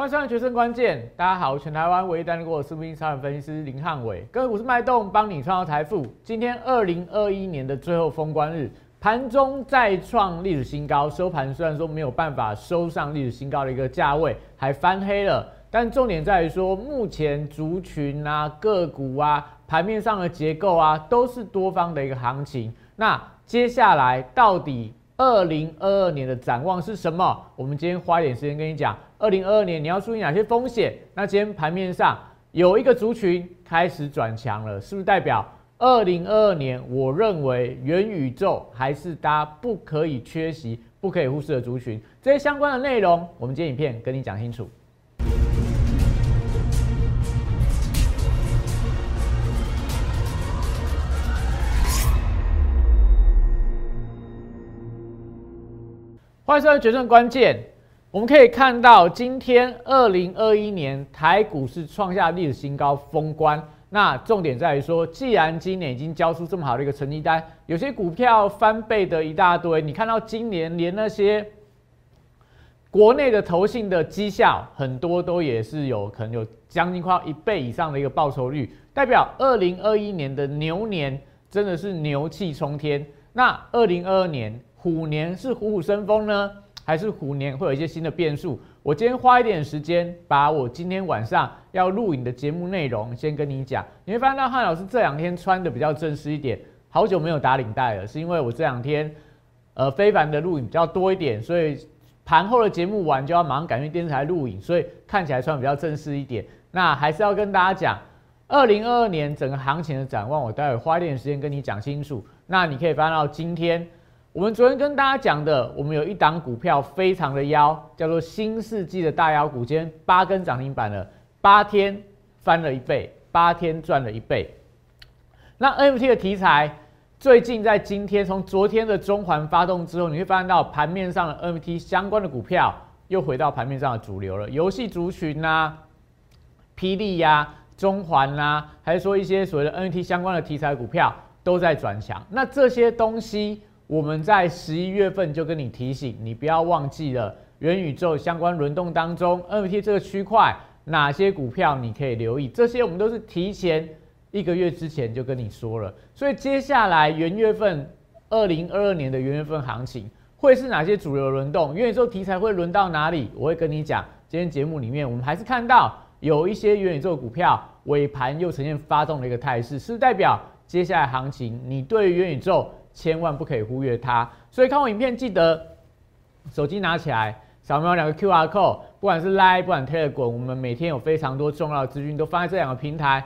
欢迎收看《决胜关键》，大家好，全台湾唯一担任过私募超人分析师林汉伟，各位股市脉动帮你创造财富。今天二零二一年的最后封关日，盘中再创历史新高，收盘虽然说没有办法收上历史新高的一个价位，还翻黑了，但重点在于说，目前族群啊、个股啊、盘面上的结构啊，都是多方的一个行情。那接下来到底二零二二年的展望是什么？我们今天花一点时间跟你讲。二零二二年你要注意哪些风险？那今天盘面上有一个族群开始转强了，是不是代表二零二二年？我认为元宇宙还是大家不可以缺席、不可以忽视的族群。这些相关的内容，我们今天影片跟你讲清楚。欢迎收看《决胜关键》。我们可以看到，今天二零二一年台股是创下历史新高封关。那重点在于说，既然今年已经交出这么好的一个成绩单，有些股票翻倍的一大堆。你看到今年连那些国内的投信的绩效，很多都也是有可能有将近快一倍以上的一个报酬率，代表二零二一年的牛年真的是牛气冲天。那二零二二年虎年是虎虎生风呢？还是虎年会有一些新的变数。我今天花一点时间，把我今天晚上要录影的节目内容先跟你讲。你会发现到汉老师这两天穿的比较正式一点，好久没有打领带了，是因为我这两天呃非凡的录影比较多一点，所以盘后的节目完就要马上赶去电视台录影，所以看起来穿比较正式一点。那还是要跟大家讲，二零二二年整个行情的展望，我待会花一点时间跟你讲清楚。那你可以翻到今天。我们昨天跟大家讲的，我们有一档股票非常的妖，叫做新世纪的大妖股，今天八根涨停板了，八天翻了一倍，八天赚了一倍。那 NFT 的题材，最近在今天从昨天的中环发动之后，你会发现到盘面上的 NFT 相关的股票又回到盘面上的主流了，游戏族群呐，霹雳呀，中环呐，还是说一些所谓的 NFT 相关的题材股票都在转强。那这些东西。我们在十一月份就跟你提醒，你不要忘记了元宇宙相关轮动当中，NFT 这个区块哪些股票你可以留意，这些我们都是提前一个月之前就跟你说了。所以接下来元月份，二零二二年的元月份行情会是哪些主流轮动？元宇宙题材会轮到哪里？我会跟你讲。今天节目里面，我们还是看到有一些元宇宙股票尾盘又呈现发动的一个态势，是代表接下来行情你对元宇宙。千万不可以忽略它，所以看我影片记得手机拿起来扫描两个 Q R code，不管是 lie 不管 table 我们每天有非常多重要的资讯都放在这两个平台。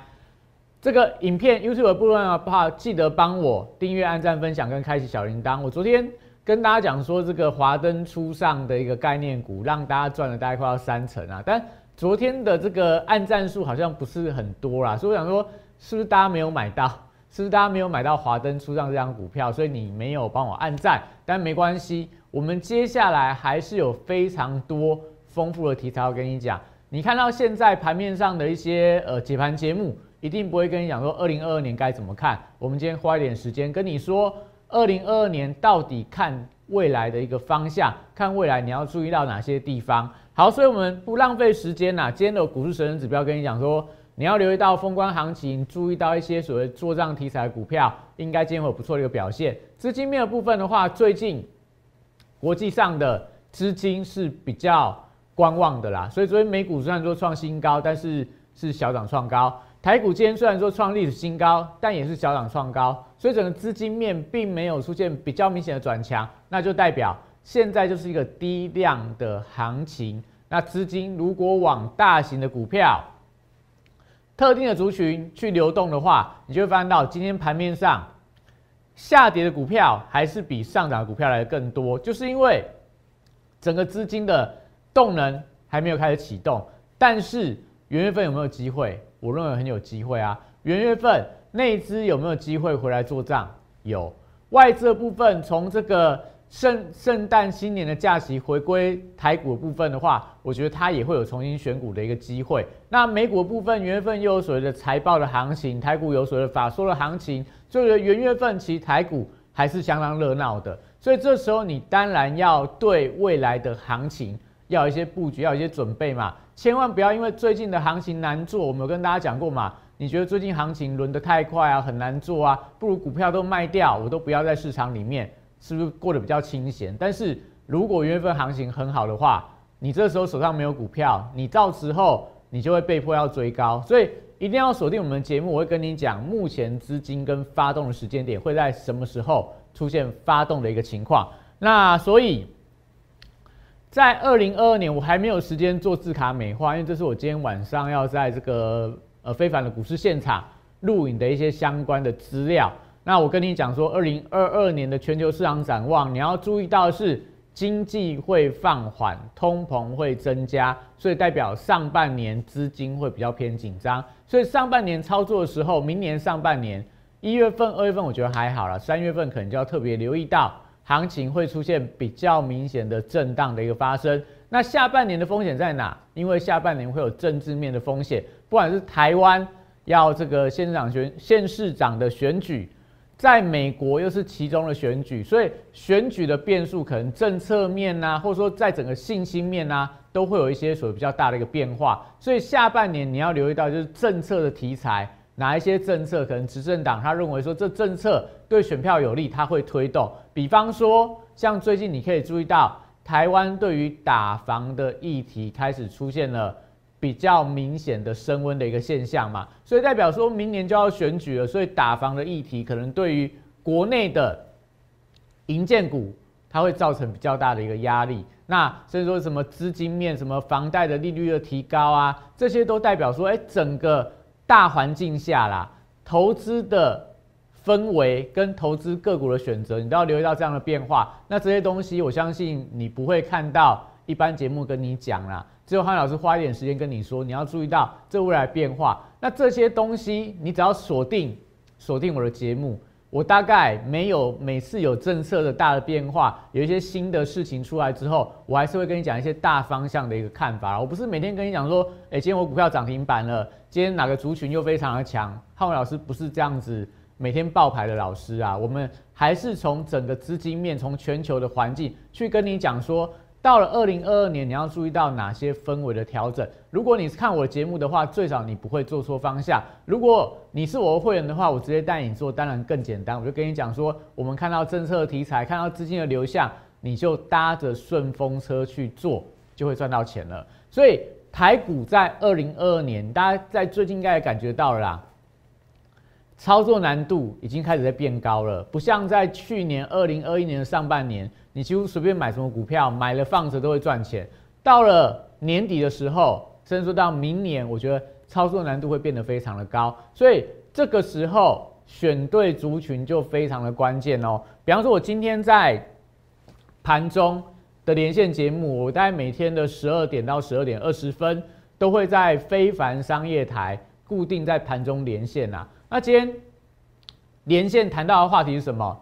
这个影片 YouTube 的部分的话，记得帮我订阅、按赞、分享跟开启小铃铛。我昨天跟大家讲说，这个华灯初上的一个概念股，让大家赚了大概快要三成啊。但昨天的这个按赞数好像不是很多啦，所以我想说，是不是大家没有买到？是不是大家没有买到华灯初上这张股票，所以你没有帮我按赞？但没关系，我们接下来还是有非常多丰富的题材要跟你讲。你看到现在盘面上的一些呃解盘节目，一定不会跟你讲说二零二二年该怎么看。我们今天花一点时间跟你说，二零二二年到底看未来的一个方向，看未来你要注意到哪些地方。好，所以我们不浪费时间啦。今天的股市神人指标跟你讲说。你要留意到封关行情，注意到一些所谓做账题材的股票，应该今天会有不错的一个表现。资金面的部分的话，最近国际上的资金是比较观望的啦，所以昨天美股虽然说创新高，但是是小涨创高。台股今天虽然说创历史新高，但也是小涨创高，所以整个资金面并没有出现比较明显的转强，那就代表现在就是一个低量的行情。那资金如果往大型的股票，特定的族群去流动的话，你就会发现到今天盘面上下跌的股票还是比上涨的股票来的更多，就是因为整个资金的动能还没有开始启动。但是元月份有没有机会？我认为很有机会啊！元月份内资有没有机会回来做账？有，外资的部分从这个。圣圣诞新年的假期回归台股的部分的话，我觉得它也会有重新选股的一个机会。那美股部分，元月份又有所谓的财报的行情，台股有所谓的法说的行情，所以元月份其实台股还是相当热闹的。所以这时候你当然要对未来的行情要一些布局，要有一些准备嘛。千万不要因为最近的行情难做，我们有跟大家讲过嘛。你觉得最近行情轮得太快啊，很难做啊，不如股票都卖掉，我都不要在市场里面，是不是过得比较清闲？但是如果月份行情很好的话，你这时候手上没有股票，你到时候你就会被迫要追高，所以一定要锁定我们节目，我会跟你讲目前资金跟发动的时间点会在什么时候出现发动的一个情况。那所以。在二零二二年，我还没有时间做字卡美化，因为这是我今天晚上要在这个呃非凡的股市现场录影的一些相关的资料。那我跟你讲说，二零二二年的全球市场展望，你要注意到是经济会放缓，通膨会增加，所以代表上半年资金会比较偏紧张。所以上半年操作的时候，明年上半年一月份、二月份我觉得还好了，三月份可能就要特别留意到。行情会出现比较明显的震荡的一个发生，那下半年的风险在哪？因为下半年会有政治面的风险，不管是台湾要这个县长选县市长的选举，在美国又是其中的选举，所以选举的变数可能政策面呐，或者说在整个信心面呐，都会有一些所比较大的一个变化，所以下半年你要留意到就是政策的题材。哪一些政策可能执政党他认为说这政策对选票有利，他会推动。比方说，像最近你可以注意到，台湾对于打房的议题开始出现了比较明显的升温的一个现象嘛，所以代表说明年就要选举了，所以打房的议题可能对于国内的银建股，它会造成比较大的一个压力。那所以说什么资金面、什么房贷的利率的提高啊，这些都代表说，哎，整个。大环境下啦，投资的氛围跟投资个股的选择，你都要留意到这样的变化。那这些东西，我相信你不会看到一般节目跟你讲啦，只有汉老师花一点时间跟你说，你要注意到这未来变化。那这些东西，你只要锁定锁定我的节目。我大概没有每次有政策的大的变化，有一些新的事情出来之后，我还是会跟你讲一些大方向的一个看法。我不是每天跟你讲说，哎，今天我股票涨停板了，今天哪个族群又非常的强。汉文老师不是这样子每天爆牌的老师啊，我们还是从整个资金面，从全球的环境去跟你讲说。到了二零二二年，你要注意到哪些氛围的调整？如果你是看我的节目的话，最少你不会做错方向。如果你是我的会员的话，我直接带你做，当然更简单。我就跟你讲说，我们看到政策题材，看到资金的流向，你就搭着顺风车去做，就会赚到钱了。所以台股在二零二二年，大家在最近应该也感觉到了啦，操作难度已经开始在变高了，不像在去年二零二一年的上半年。你几乎随便买什么股票，买了放着都会赚钱。到了年底的时候，甚至说到明年，我觉得操作难度会变得非常的高。所以这个时候选对族群就非常的关键哦。比方说，我今天在盘中的连线节目，我大概每天的十二点到十二点二十分都会在非凡商业台固定在盘中连线呐。那今天连线谈到的话题是什么？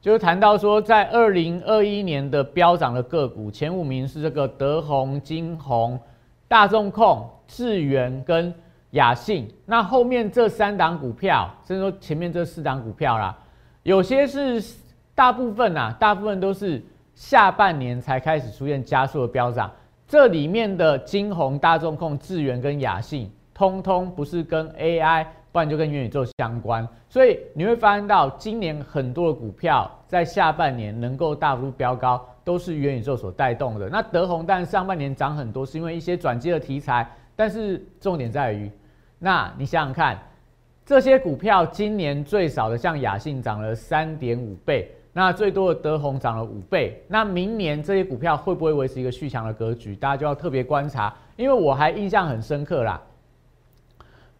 就是谈到说，在二零二一年的飙涨的个股前五名是这个德宏、金宏、大众控、智源跟雅信。那后面这三档股票，甚至说前面这四档股票啦，有些是大部分啊，大部分都是下半年才开始出现加速的飙涨。这里面的金宏、大众控、智源跟雅信，通通不是跟 AI。不然就跟元宇宙相关，所以你会发现到今年很多的股票在下半年能够大幅度飙高，都是元宇宙所带动的。那德宏但上半年涨很多，是因为一些转机的题材，但是重点在于，那你想想看，这些股票今年最少的像雅信涨了三点五倍，那最多的德宏涨了五倍，那明年这些股票会不会维持一个续强的格局？大家就要特别观察，因为我还印象很深刻啦。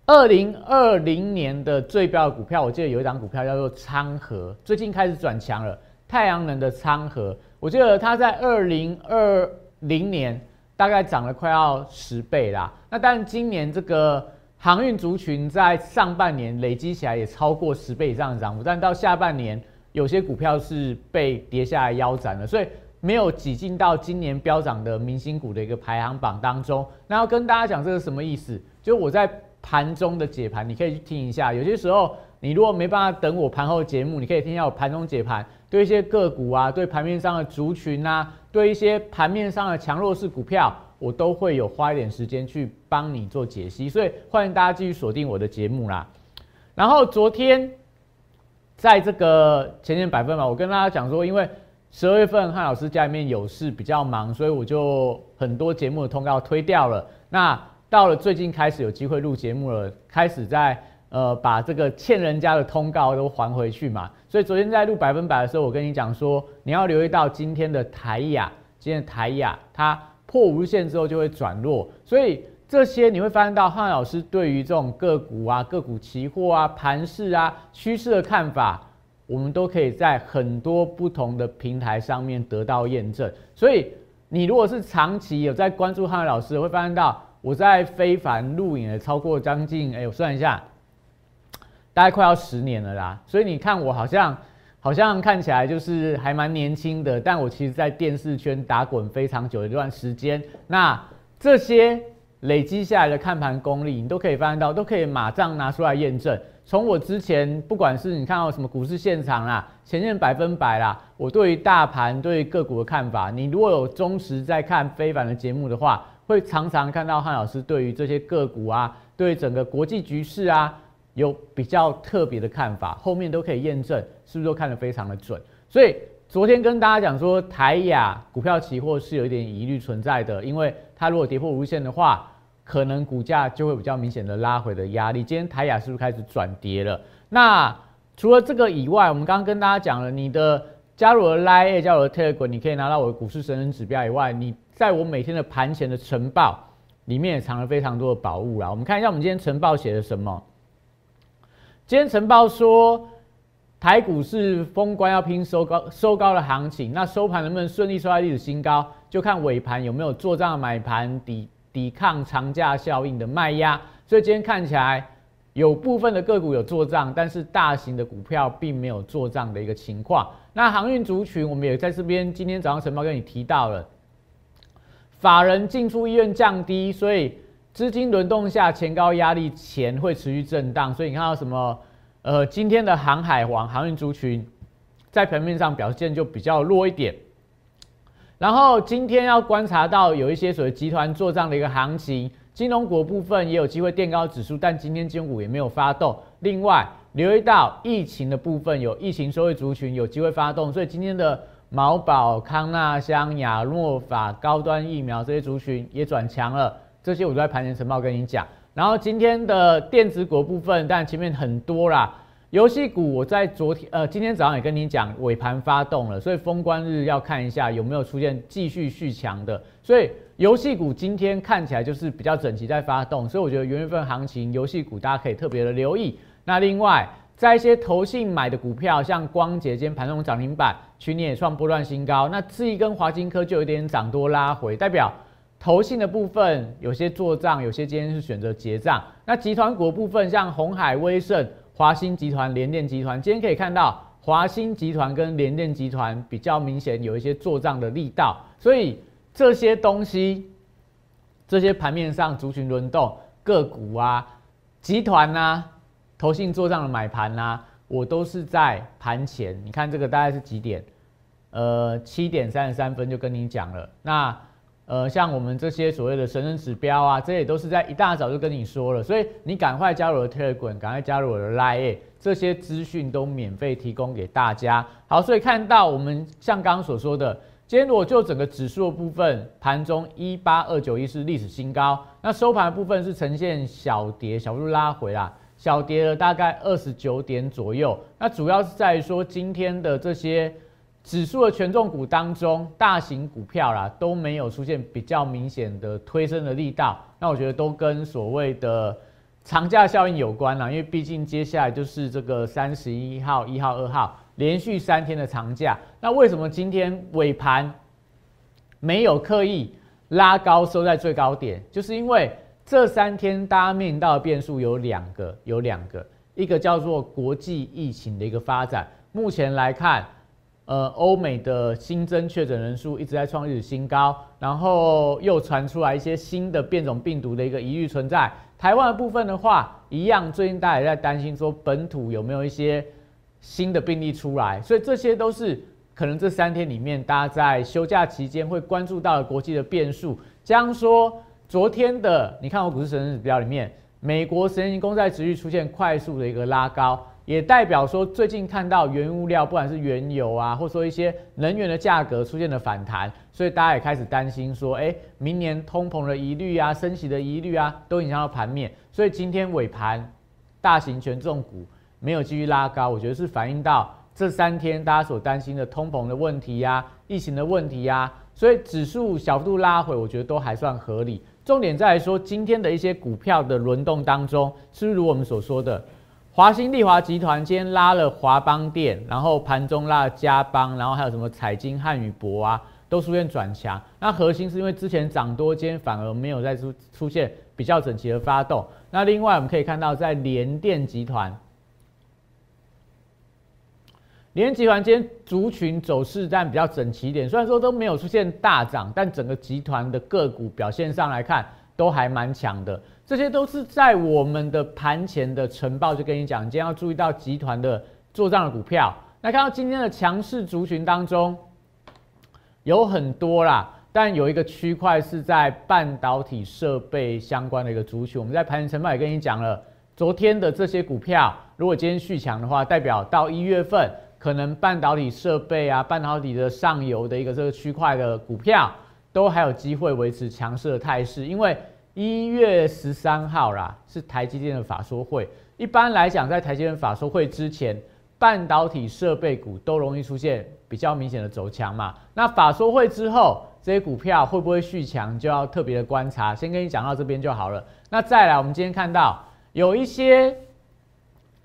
二零二零年的最标的股票，我记得有一档股票叫做昌河，最近开始转强了。太阳能的昌河，我记得它在二零二零年大概涨了快要十倍啦。那但今年这个航运族群在上半年累积起来也超过十倍以上的涨幅，但到下半年有些股票是被跌下来腰斩了，所以没有挤进到今年飙涨的明星股的一个排行榜当中。那要跟大家讲这是什么意思？就我在。盘中的解盘，你可以去听一下。有些时候，你如果没办法等我盘后节目，你可以听一下我盘中解盘，对一些个股啊，对盘面上的族群啊，对一些盘面上的强弱势股票，我都会有花一点时间去帮你做解析，所以欢迎大家继续锁定我的节目啦。然后昨天在这个前前百分嘛，我跟大家讲说，因为十二月份汉老师家里面有事比较忙，所以我就很多节目的通告推掉了。那到了最近开始有机会录节目了，开始在呃把这个欠人家的通告都还回去嘛。所以昨天在录百分百的时候，我跟你讲说，你要留意到今天的台亚，今天的台亚它破无限之后就会转弱，所以。这些你会发现到汉老师对于这种个股啊、个股期货啊、盘势啊、趋势的看法，我们都可以在很多不同的平台上面得到验证。所以你如果是长期有在关注汉老师，会发现到我在非凡录影了超过将近，哎，我算一下，大概快要十年了啦。所以你看我好像好像看起来就是还蛮年轻的，但我其实在电视圈打滚非常久的一段时间。那这些。累积下来的看盘功力，你都可以发现到，都可以马上拿出来验证。从我之前，不管是你看到什么股市现场啦、前任百分百啦，我对于大盘、对于个股的看法，你如果有忠实在看非凡的节目的话，会常常看到汉老师对于这些个股啊，对整个国际局势啊，有比较特别的看法，后面都可以验证，是不是都看得非常的准？所以昨天跟大家讲说，台亚股票期货是有一点疑虑存在的，因为它如果跌破无限的话。可能股价就会比较明显的拉回的压力。今天台雅是不是开始转跌了？那除了这个以外，我们刚刚跟大家讲了，你的加入了 Line，加入了 Telegram，你可以拿到我的股市神人指标以外，你在我每天的盘前的晨报里面也藏了非常多的宝物啦。我们看一下我们今天晨报写的什么。今天晨报说台股是封关要拼收高收高的行情，那收盘能不能顺利收在历史新高，就看尾盘有没有做账买盘抵。抵抗长假效应的卖压，所以今天看起来有部分的个股有做账，但是大型的股票并没有做账的一个情况。那航运族群，我们也在这边今天早上晨报跟你提到了，法人进出意愿降低，所以资金轮动下前高压力前会持续震荡。所以你看到什么？呃，今天的航海王航运族群在盘面上表现就比较弱一点。然后今天要观察到有一些所谓集团做账的一个行情，金融股部分也有机会垫高指数，但今天金融股也没有发动。另外留意到疫情的部分，有疫情收益族群有机会发动，所以今天的毛宝、康纳香、亚诺法、高端疫苗这些族群也转强了。这些我都在盘前晨报跟你讲。然后今天的电子股部分，但前面很多啦。游戏股，我在昨天呃，今天早上也跟你讲，尾盘发动了，所以封关日要看一下有没有出现继续续强的。所以游戏股今天看起来就是比较整齐在发动，所以我觉得元月份行情游戏股大家可以特别的留意。那另外，在一些投信买的股票，像光捷今天盘中涨停板，去年也创波段新高。那智毅跟华金科就有点涨多拉回，代表投信的部分有些做账，有些今天是选择结账。那集团股部分，像红海、威盛。华兴集团、联电集团，今天可以看到华兴集团跟联电集团比较明显有一些做账的力道，所以这些东西，这些盘面上族群轮动、个股啊、集团呐、投信做账的买盘呐，我都是在盘前。你看这个大概是几点？呃，七点三十三分就跟你讲了。那呃，像我们这些所谓的神人指标啊，这也都是在一大早就跟你说了，所以你赶快加入我的 Telegram，赶快加入我的 Line，这些资讯都免费提供给大家。好，所以看到我们像刚刚所说的，今天我就整个指数的部分，盘中一八二九一是历史新高，那收盘的部分是呈现小跌，小幅度拉回啦，小跌了大概二十九点左右。那主要是在说今天的这些。指数的权重股当中，大型股票啦都没有出现比较明显的推升的力道，那我觉得都跟所谓的长假效应有关啦，因为毕竟接下来就是这个三十一号、一号、二号连续三天的长假，那为什么今天尾盘没有刻意拉高收在最高点？就是因为这三天大家面临到的变数有两个，有两个，一个叫做国际疫情的一个发展，目前来看。呃，欧美的新增确诊人数一直在创历史新高，然后又传出来一些新的变种病毒的一个疑虑存在。台湾的部分的话，一样，最近大家也在担心说本土有没有一些新的病例出来，所以这些都是可能这三天里面，大家在休假期间会关注到的国际的变数。这样说，昨天的你看我股市神指标里面，美国十年期公债值率出现快速的一个拉高。也代表说，最近看到原物料，不管是原油啊，或说一些能源的价格出现了反弹，所以大家也开始担心说，哎，明年通膨的疑虑啊，升息的疑虑啊，都影响到盘面。所以今天尾盘，大型权重股没有继续拉高，我觉得是反映到这三天大家所担心的通膨的问题呀、疫情的问题呀，所以指数小幅度拉回，我觉得都还算合理。重点在说，今天的一些股票的轮动当中，是如我们所说的。华兴利华集团今天拉了华邦电，然后盘中拉了嘉邦，然后还有什么彩金、汉语博啊，都出现转强。那核心是因为之前涨多，今天反而没有再出出现比较整齐的发动。那另外我们可以看到，在联电集团，联集团今天族群走势但比较整齐一点，虽然说都没有出现大涨，但整个集团的个股表现上来看都还蛮强的。这些都是在我们的盘前的晨报就跟你讲，今天要注意到集团的做账的股票。那看到今天的强势族群当中，有很多啦，但有一个区块是在半导体设备相关的一个族群。我们在盘前晨报也跟你讲了，昨天的这些股票，如果今天续强的话，代表到一月份，可能半导体设备啊、半导体的上游的一个这个区块的股票，都还有机会维持强势的态势，因为。一月十三号啦，是台积电的法说会。一般来讲，在台积电法说会之前，半导体设备股都容易出现比较明显的走强嘛。那法说会之后，这些股票会不会续强，就要特别的观察。先跟你讲到这边就好了。那再来，我们今天看到有一些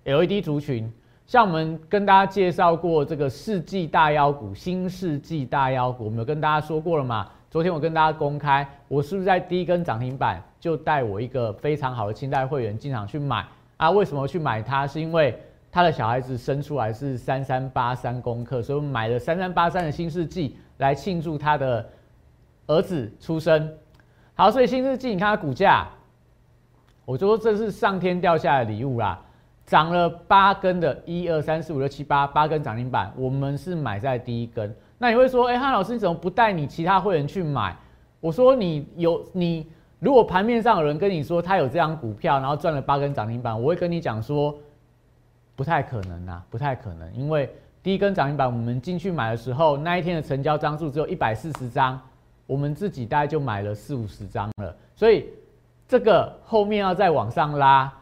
LED 族群，像我们跟大家介绍过这个世纪大妖股、新世纪大妖股，我们有跟大家说过了嘛？昨天我跟大家公开，我是不是在第一根涨停板就带我一个非常好的清代会员进场去买啊？为什么去买它？是因为他的小孩子生出来是三三八三功课，所以我们买了三三八三的新世纪来庆祝他的儿子出生。好，所以新世纪你看它股价，我就说这是上天掉下来的礼物啦，涨了八根的，一二三四五六七八八根涨停板，我们是买在第一根。那你会说，哎，汉老师，你怎么不带你其他会员去买？我说，你有你，如果盘面上有人跟你说他有这张股票，然后赚了八根涨停板，我会跟你讲说，不太可能啊，不太可能，因为第一根涨停板我们进去买的时候，那一天的成交张数只有一百四十张，我们自己大概就买了四五十张了，所以这个后面要再往上拉，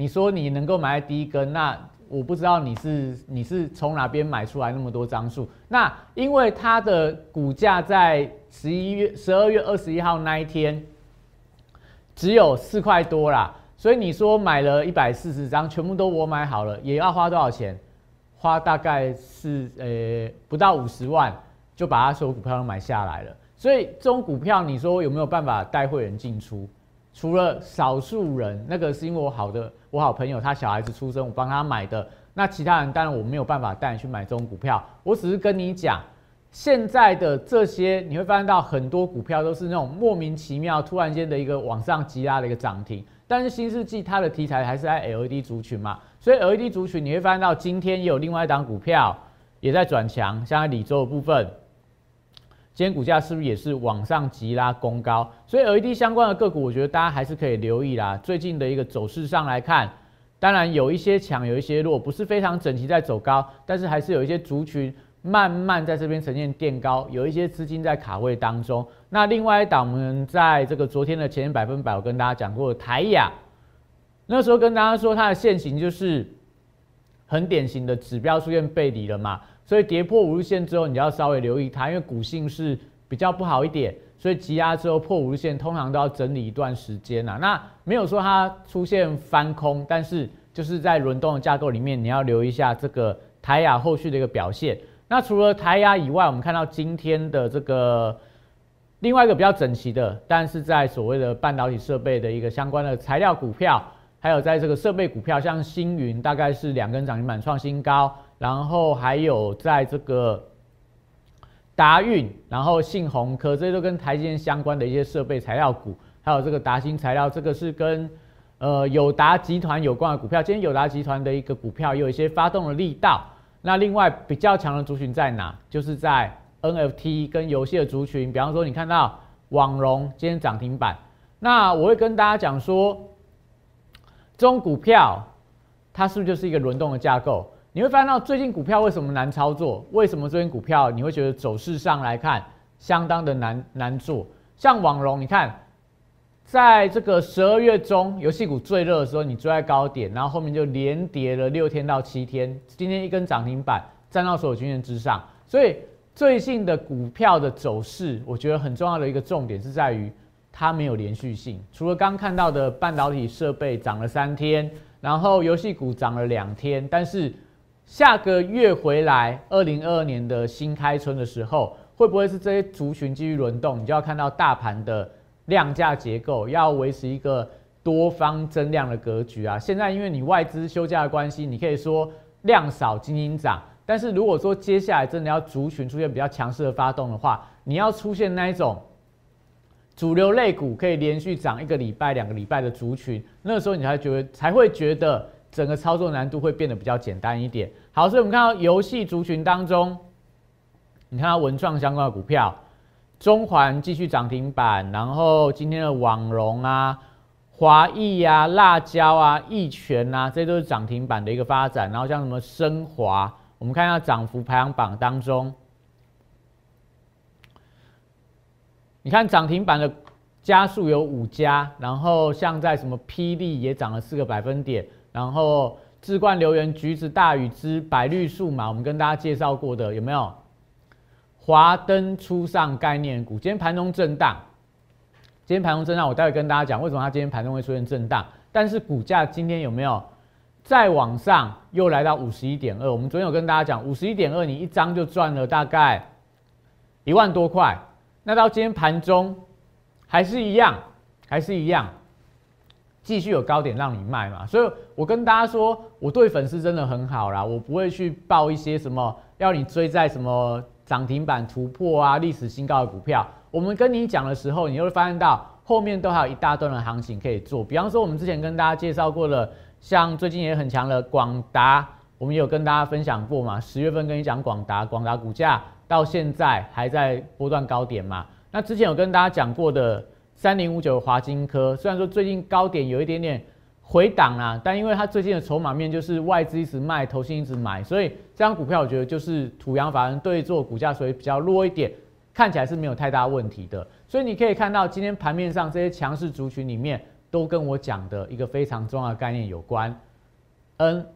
你说你能够买在第一根，那？我不知道你是你是从哪边买出来那么多张数？那因为它的股价在十一月十二月二十一号那一天只有四块多啦，所以你说买了一百四十张，全部都我买好了，也要花多少钱？花大概是呃不到五十万就把它所有股票都买下来了。所以这种股票，你说有没有办法带会员进出？除了少数人，那个是因为我好的。我好朋友他小孩子出生，我帮他买的。那其他人当然我没有办法带你去买这种股票。我只是跟你讲，现在的这些你会发现到很多股票都是那种莫名其妙突然间的一个往上急拉的一个涨停。但是新世纪它的题材还是在 LED 族群嘛，所以 LED 族群你会发现到今天也有另外一档股票也在转强，像在李州的部分。今天股价是不是也是往上急拉攻高？所以 LED 相关的个股，我觉得大家还是可以留意啦。最近的一个走势上来看，当然有一些强，有一些弱，不是非常整齐在走高，但是还是有一些族群慢慢在这边呈现垫高，有一些资金在卡位当中。那另外一档，我们在这个昨天的前百分百，我跟大家讲过台雅，那时候跟大家说它的线型就是很典型的指标出现背离了嘛。所以跌破五日线之后，你要稍微留意它，因为股性是比较不好一点，所以急压之后破五日线，通常都要整理一段时间呐。那没有说它出现翻空，但是就是在轮动的架构里面，你要留意一下这个台雅后续的一个表现。那除了台雅以外，我们看到今天的这个另外一个比较整齐的，但是在所谓的半导体设备的一个相关的材料股票，还有在这个设备股票，像星云大概是两根涨停板创新高。然后还有在这个达运，然后信鸿科，这些都跟台积电相关的一些设备材料股，还有这个达新材料，这个是跟呃友达集团有关的股票。今天友达集团的一个股票有一些发动的力道。那另外比较强的族群在哪？就是在 NFT 跟游戏的族群，比方说你看到网龙今天涨停板，那我会跟大家讲说，中股票它是不是就是一个轮动的架构？你会发现到最近股票为什么难操作？为什么最近股票你会觉得走势上来看相当的难难做？像网龙，你看。在这个十二月中，游戏股最热的时候，你追在高点，然后后面就连跌了六天到七天，今天一根涨停板，站到所有均线之上。所以最近的股票的走势，我觉得很重要的一个重点是在于它没有连续性。除了刚看到的半导体设备涨了三天，然后游戏股涨了两天，但是下个月回来，二零二二年的新开春的时候，会不会是这些族群继续轮动？你就要看到大盘的。量价结构要维持一个多方增量的格局啊！现在因为你外资休假的关系，你可以说量少精英涨。但是如果说接下来真的要族群出现比较强势的发动的话，你要出现那一种主流类股可以连续涨一个礼拜、两个礼拜的族群，那个时候你才觉得才会觉得整个操作难度会变得比较简单一点。好，所以我们看到游戏族群当中，你看到文创相关的股票。中环继续涨停板，然后今天的网龙啊、华谊啊、辣椒啊、益全啊，这些都是涨停板的一个发展。然后像什么升华，我们看一下涨幅排行榜当中，你看涨停板的家数有五家，然后像在什么霹雳也涨了四个百分点，然后智冠留言、橘子、大禹之、百绿数码，我们跟大家介绍过的有没有？华灯初上概念股，今天盘中震荡。今天盘中震荡，我待会跟大家讲为什么它今天盘中会出现震荡。但是股价今天有没有再往上，又来到五十一点二？我们昨天有跟大家讲，五十一点二，你一张就赚了大概一万多块。那到今天盘中还是一样，还是一样，继续有高点让你卖嘛。所以我跟大家说，我对粉丝真的很好啦，我不会去报一些什么要你追在什么。涨停板突破啊，历史新高的股票，我们跟你讲的时候，你会发现到后面都还有一大段的行情可以做。比方说，我们之前跟大家介绍过的，像最近也很强的广达，我们有跟大家分享过嘛？十月份跟你讲广达，广达股价到现在还在波段高点嘛？那之前有跟大家讲过的三零五九华金科，虽然说最近高点有一点点。回档啊，但因为它最近的筹码面就是外资一直卖，投信一直买，所以这张股票我觉得就是土洋法人对做股价所以比较弱一点，看起来是没有太大问题的。所以你可以看到今天盘面上这些强势族群里面，都跟我讲的一个非常重要的概念有关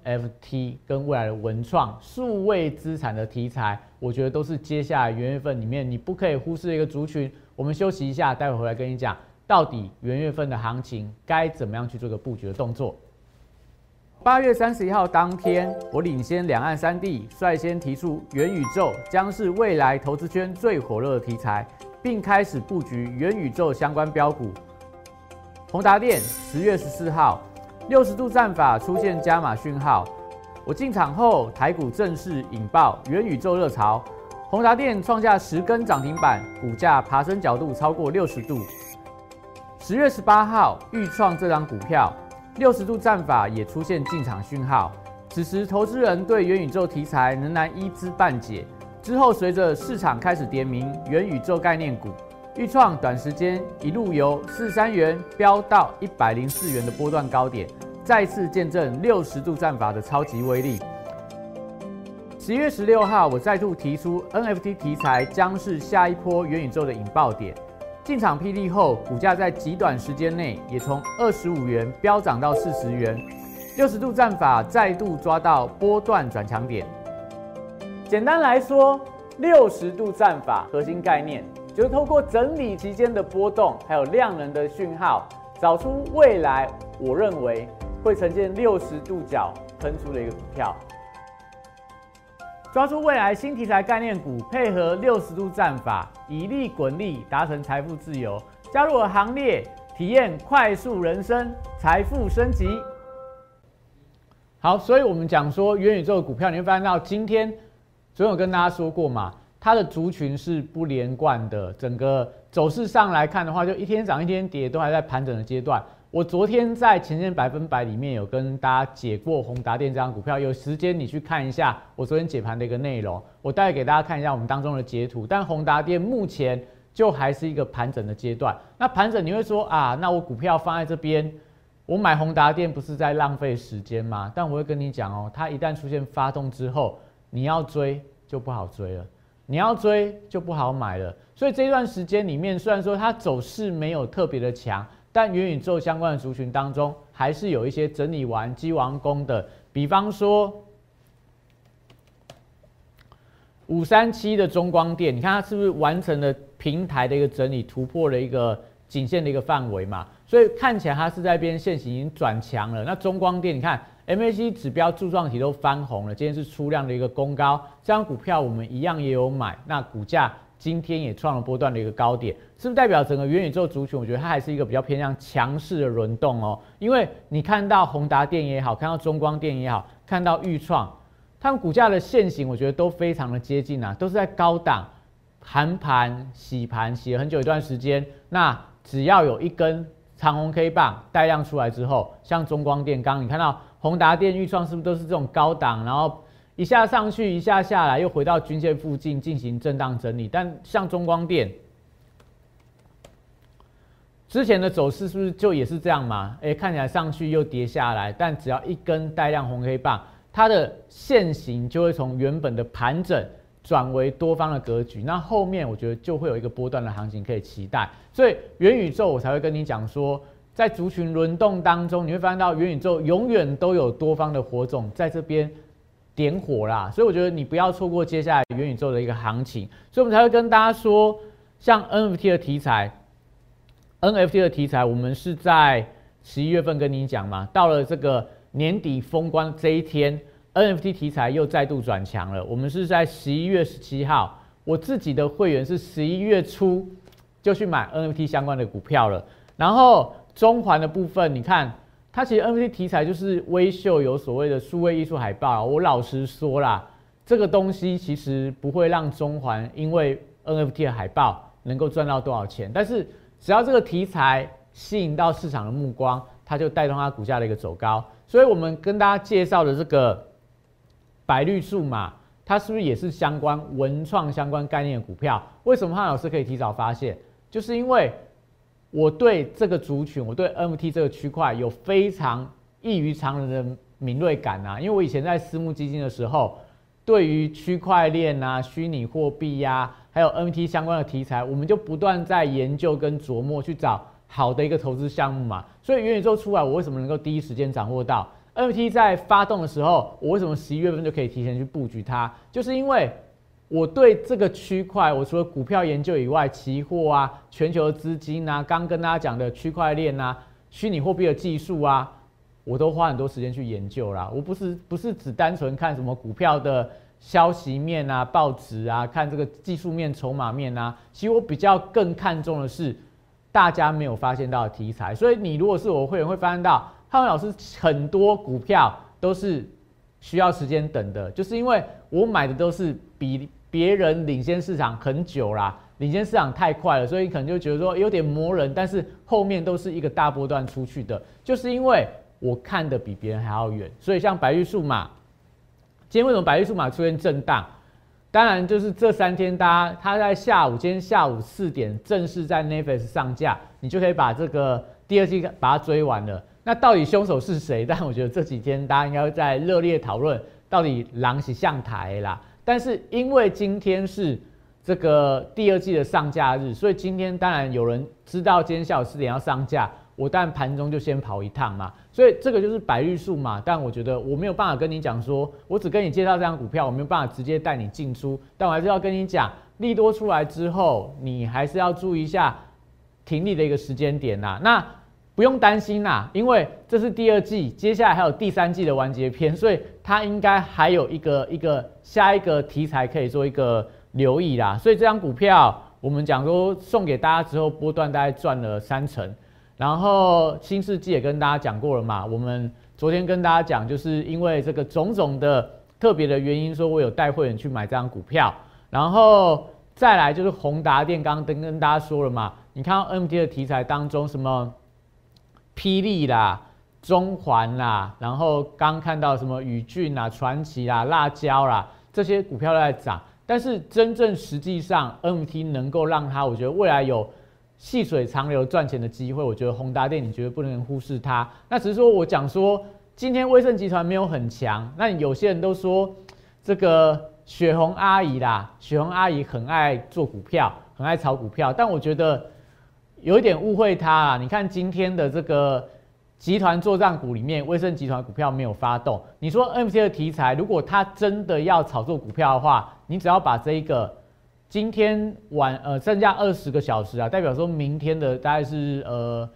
，NFT 跟未来的文创数位资产的题材，我觉得都是接下来元月份里面你不可以忽视的一个族群。我们休息一下，待会回来跟你讲。到底元月份的行情该怎么样去做个布局的动作？八月三十一号当天，我领先两岸三地，率先提出元宇宙将是未来投资圈最火热的题材，并开始布局元宇宙相关标股。宏达电十月十四号，六十度战法出现加码讯号，我进场后，台股正式引爆元宇宙热潮，宏达电创下十根涨停板，股价爬升角度超过六十度。十月十八号，预创这张股票六十度战法也出现进场讯号。此时，投资人对元宇宙题材仍然一知半解。之后，随着市场开始点名元宇宙概念股，预创短时间一路由四三元飙到一百零四元的波段高点，再次见证六十度战法的超级威力。十一月十六号，我再度提出 NFT 题材将是下一波元宇宙的引爆点。进场霹雳后，股价在极短时间内也从二十五元飙涨到四十元，六十度战法再度抓到波段转强点。简单来说，六十度战法核心概念就是透过整理期间的波动，还有量能的讯号，找出未来我认为会呈现六十度角喷出的一个股票。抓住未来新题材概念股，配合六十度战法，以利滚利，达成财富自由。加入我行列，体验快速人生，财富升级。好，所以我们讲说元宇宙的股票，你会发现到今天，总有跟大家说过嘛，它的族群是不连贯的，整个走势上来看的话，就一天涨一天跌，都还在盘整的阶段。我昨天在前线百分百里面有跟大家解过宏达电这张股票，有时间你去看一下我昨天解盘的一个内容，我带给大家看一下我们当中的截图。但宏达电目前就还是一个盘整的阶段。那盘整你会说啊，那我股票放在这边，我买宏达电不是在浪费时间吗？但我会跟你讲哦，它一旦出现发动之后，你要追就不好追了，你要追就不好买了。所以这段时间里面，虽然说它走势没有特别的强，但元宇宙相关的族群当中，还是有一些整理完基完工的，比方说五三七的中光电，你看它是不是完成了平台的一个整理，突破了一个颈线的一个范围嘛？所以看起来它是在边线型已经转强了。那中光电，你看 MAC 指标柱状体都翻红了，今天是出量的一个攻高，这张股票我们一样也有买，那股价。今天也创了波段的一个高点，是不是代表整个元宇宙族群？我觉得它还是一个比较偏向强势的轮动哦。因为你看到宏达电也好，看到中光电也好，看到裕创，它们股价的线型，我觉得都非常的接近啊，都是在高档盘盘洗盘洗了很久一段时间。那只要有一根长红 K 棒带量出来之后，像中光电刚你看到宏达电、预创是不是都是这种高档，然后？一下上去，一下下来，又回到均线附近进行震荡整理。但像中光电之前的走势是不是就也是这样嘛？哎，看起来上去又跌下来，但只要一根带量红黑棒，它的线型就会从原本的盘整转为多方的格局。那后面我觉得就会有一个波段的行情可以期待。所以元宇宙我才会跟你讲说，在族群轮动当中，你会发现到元宇宙永远都有多方的火种在这边。点火啦，所以我觉得你不要错过接下来元宇宙的一个行情，所以我们才会跟大家说，像 NFT 的题材，NFT 的题材，我们是在十一月份跟你讲嘛，到了这个年底封关这一天，NFT 题材又再度转强了。我们是在十一月十七号，我自己的会员是十一月初就去买 NFT 相关的股票了，然后中环的部分，你看。它其实 NFT 题材就是微秀有所谓的数位艺术海报。我老实说啦，这个东西其实不会让中环因为 NFT 的海报能够赚到多少钱。但是只要这个题材吸引到市场的目光，它就带动它股价的一个走高。所以我们跟大家介绍的这个白绿数码，它是不是也是相关文创相关概念的股票？为什么汉老师可以提早发现？就是因为。我对这个族群，我对 NFT 这个区块有非常异于常人的敏锐感啊！因为我以前在私募基金的时候，对于区块链啊、虚拟货币呀，还有 NFT 相关的题材，我们就不断在研究跟琢磨，去找好的一个投资项目嘛。所以元宇宙出来，我为什么能够第一时间掌握到 NFT 在发动的时候，我为什么十一月份就可以提前去布局它？就是因为。我对这个区块，我除了股票研究以外，期货啊、全球资金啊，刚跟大家讲的区块链啊、虚拟货币的技术啊，我都花很多时间去研究啦。我不是不是只单纯看什么股票的消息面啊、报纸啊，看这个技术面、筹码面啊。其实我比较更看重的是大家没有发现到的题材。所以你如果是我会员，会发现到汉文老师很多股票都是需要时间等的，就是因为我买的都是。比别人领先市场很久啦，领先市场太快了，所以可能就觉得说有点磨人。但是后面都是一个大波段出去的，就是因为我看的比别人还要远。所以像白玉数码，今天为什么白玉数码出现震荡？当然就是这三天，大家他在下午，今天下午四点正式在 Netflix 上架，你就可以把这个第二季把它追完了。那到底凶手是谁？但我觉得这几天大家应该在热烈讨论，到底狼是向台啦。但是因为今天是这个第二季的上架日，所以今天当然有人知道今天下午四点要上架，我当然盘中就先跑一趟嘛。所以这个就是白玉数嘛。但我觉得我没有办法跟你讲说，我只跟你介绍这张股票，我没有办法直接带你进出。但我还是要跟你讲，利多出来之后，你还是要注意一下停利的一个时间点呐。那不用担心啦，因为这是第二季，接下来还有第三季的完结篇，所以它应该还有一个一个下一个题材可以做一个留意啦。所以这张股票我们讲说送给大家之后，波段大概赚了三成。然后新世纪也跟大家讲过了嘛，我们昨天跟大家讲，就是因为这个种种的特别的原因，说我有带会员去买这张股票。然后再来就是宏达电，刚刚跟跟大家说了嘛，你看到 MT 的题材当中什么？霹雳啦、中环啦，然后刚看到什么宇峻啦、传奇啦、辣椒啦，这些股票都在涨。但是真正实际上，NMT 能够让它，我觉得未来有细水长流赚钱的机会。我觉得宏达电，你绝对不能忽视它。那只是说我讲说，今天威盛集团没有很强。那有些人都说这个雪红阿姨啦，雪红阿姨很爱做股票，很爱炒股票。但我觉得有一点误会它啊。你看今天的这个。集团作战股里面，威盛集团股票没有发动。你说 N F T 的题材，如果它真的要炒作股票的话，你只要把这一个今天晚呃剩下二十个小时啊，代表说明天的大概是呃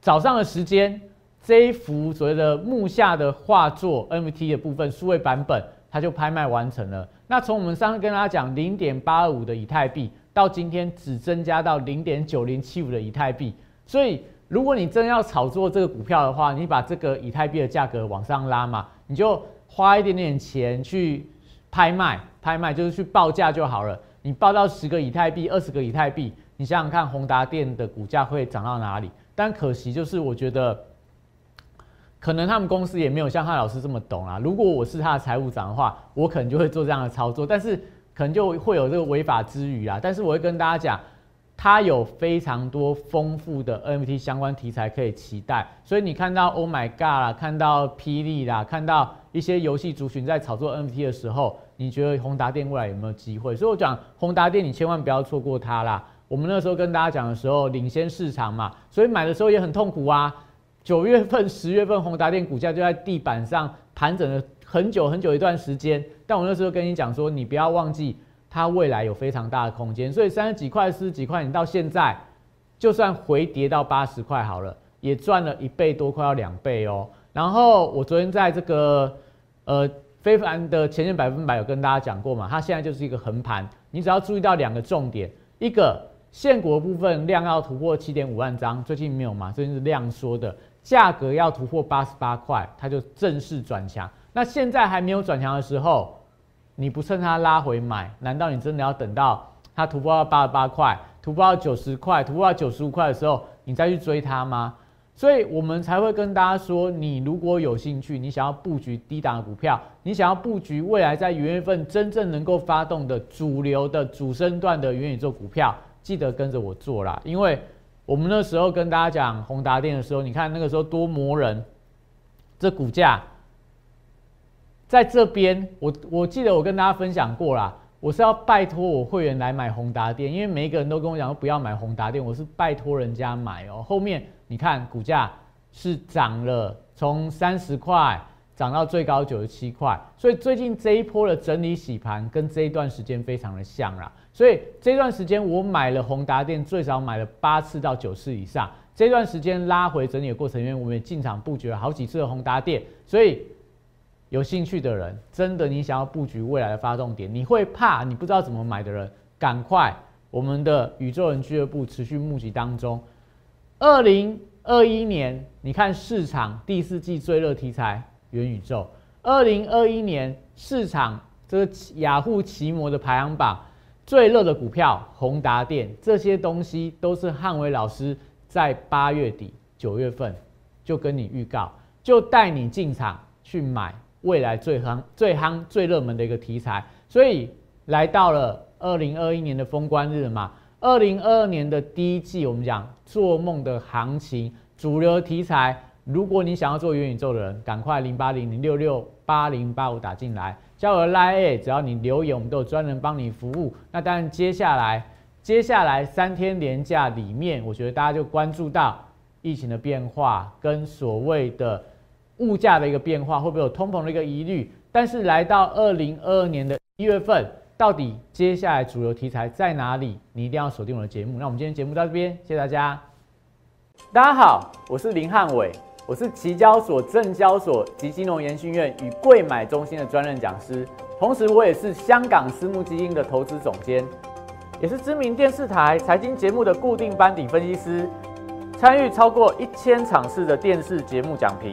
早上的时间，这一幅所谓的木下的画作 N F T 的部分数位版本，它就拍卖完成了。那从我们上次跟大家讲零点八二五的以太币，到今天只增加到零点九零七五的以太币，所以。如果你真要炒作这个股票的话，你把这个以太币的价格往上拉嘛，你就花一点点钱去拍卖，拍卖就是去报价就好了。你报到十个以太币、二十个以太币，你想想看，宏达电的股价会涨到哪里？但可惜就是，我觉得可能他们公司也没有像汉老师这么懂啊。如果我是他的财务长的话，我可能就会做这样的操作，但是可能就会有这个违法之余啊。但是我会跟大家讲。它有非常多丰富的 NFT 相关题材可以期待，所以你看到 Oh My God 啦，看到霹雳啦，看到一些游戏族群在炒作 NFT 的时候，你觉得宏达电未来有没有机会？所以我讲宏达电，你千万不要错过它啦。我们那时候跟大家讲的时候，领先市场嘛，所以买的时候也很痛苦啊。九月份、十月份，宏达电股价就在地板上盘整了很久很久一段时间。但我那时候跟你讲说，你不要忘记。它未来有非常大的空间，所以三十几块、四十几块，你到现在就算回跌到八十块好了，也赚了一倍多，快要两倍哦。然后我昨天在这个呃非凡的前线百分百有跟大家讲过嘛，它现在就是一个横盘，你只要注意到两个重点，一个现股部分量要突破七点五万张，最近没有嘛，最近是量缩的，价格要突破八十八块，它就正式转强。那现在还没有转强的时候。你不趁它拉回买，难道你真的要等到它突破到八十八块、突破到九十块、突破到九十五块的时候，你再去追它吗？所以我们才会跟大家说，你如果有兴趣，你想要布局低档的股票，你想要布局未来在元月份真正能够发动的主流的主升段的元宇宙股票，记得跟着我做啦。因为我们那时候跟大家讲宏达电的时候，你看那个时候多磨人，这股价。在这边，我我记得我跟大家分享过啦，我是要拜托我会员来买宏达电，因为每一个人都跟我讲不要买宏达电，我是拜托人家买哦。后面你看股价是涨了，从三十块涨到最高九十七块，所以最近这一波的整理洗盘跟这一段时间非常的像啦。所以这段时间我买了宏达电，最少买了八次到九次以上。这段时间拉回整理的过程，因为我们也进场布局了好几次的宏达电，所以。有兴趣的人，真的你想要布局未来的发动点，你会怕你不知道怎么买的人，赶快我们的宇宙人俱乐部持续募集当中。二零二一年，你看市场第四季最热题材元宇宙；二零二一年市场这个雅虎奇摩的排行榜最热的股票宏达电，这些东西都是汉伟老师在八月底九月份就跟你预告，就带你进场去买。未来最夯、最夯、最热门的一个题材，所以来到了二零二一年的封关日嘛。二零二二年的第一季，我们讲做梦的行情，主流题材。如果你想要做元宇宙的人，赶快零八零零六六八零八五打进来，交额拉 A，只要你留言，我们都有专人帮你服务。那当然，接下来接下来三天连假里面，我觉得大家就关注到疫情的变化跟所谓的。物价的一个变化会不会有通膨的一个疑虑？但是来到二零二二年的一月份，到底接下来主流题材在哪里？你一定要锁定我的节目。那我们今天节目到这边，谢谢大家。大家好，我是林汉伟，我是期交所、证交所及金融研训院与贵买中心的专任讲师，同时我也是香港私募基金的投资总监，也是知名电视台财经节目的固定班底分析师，参与超过一千场次的电视节目讲评。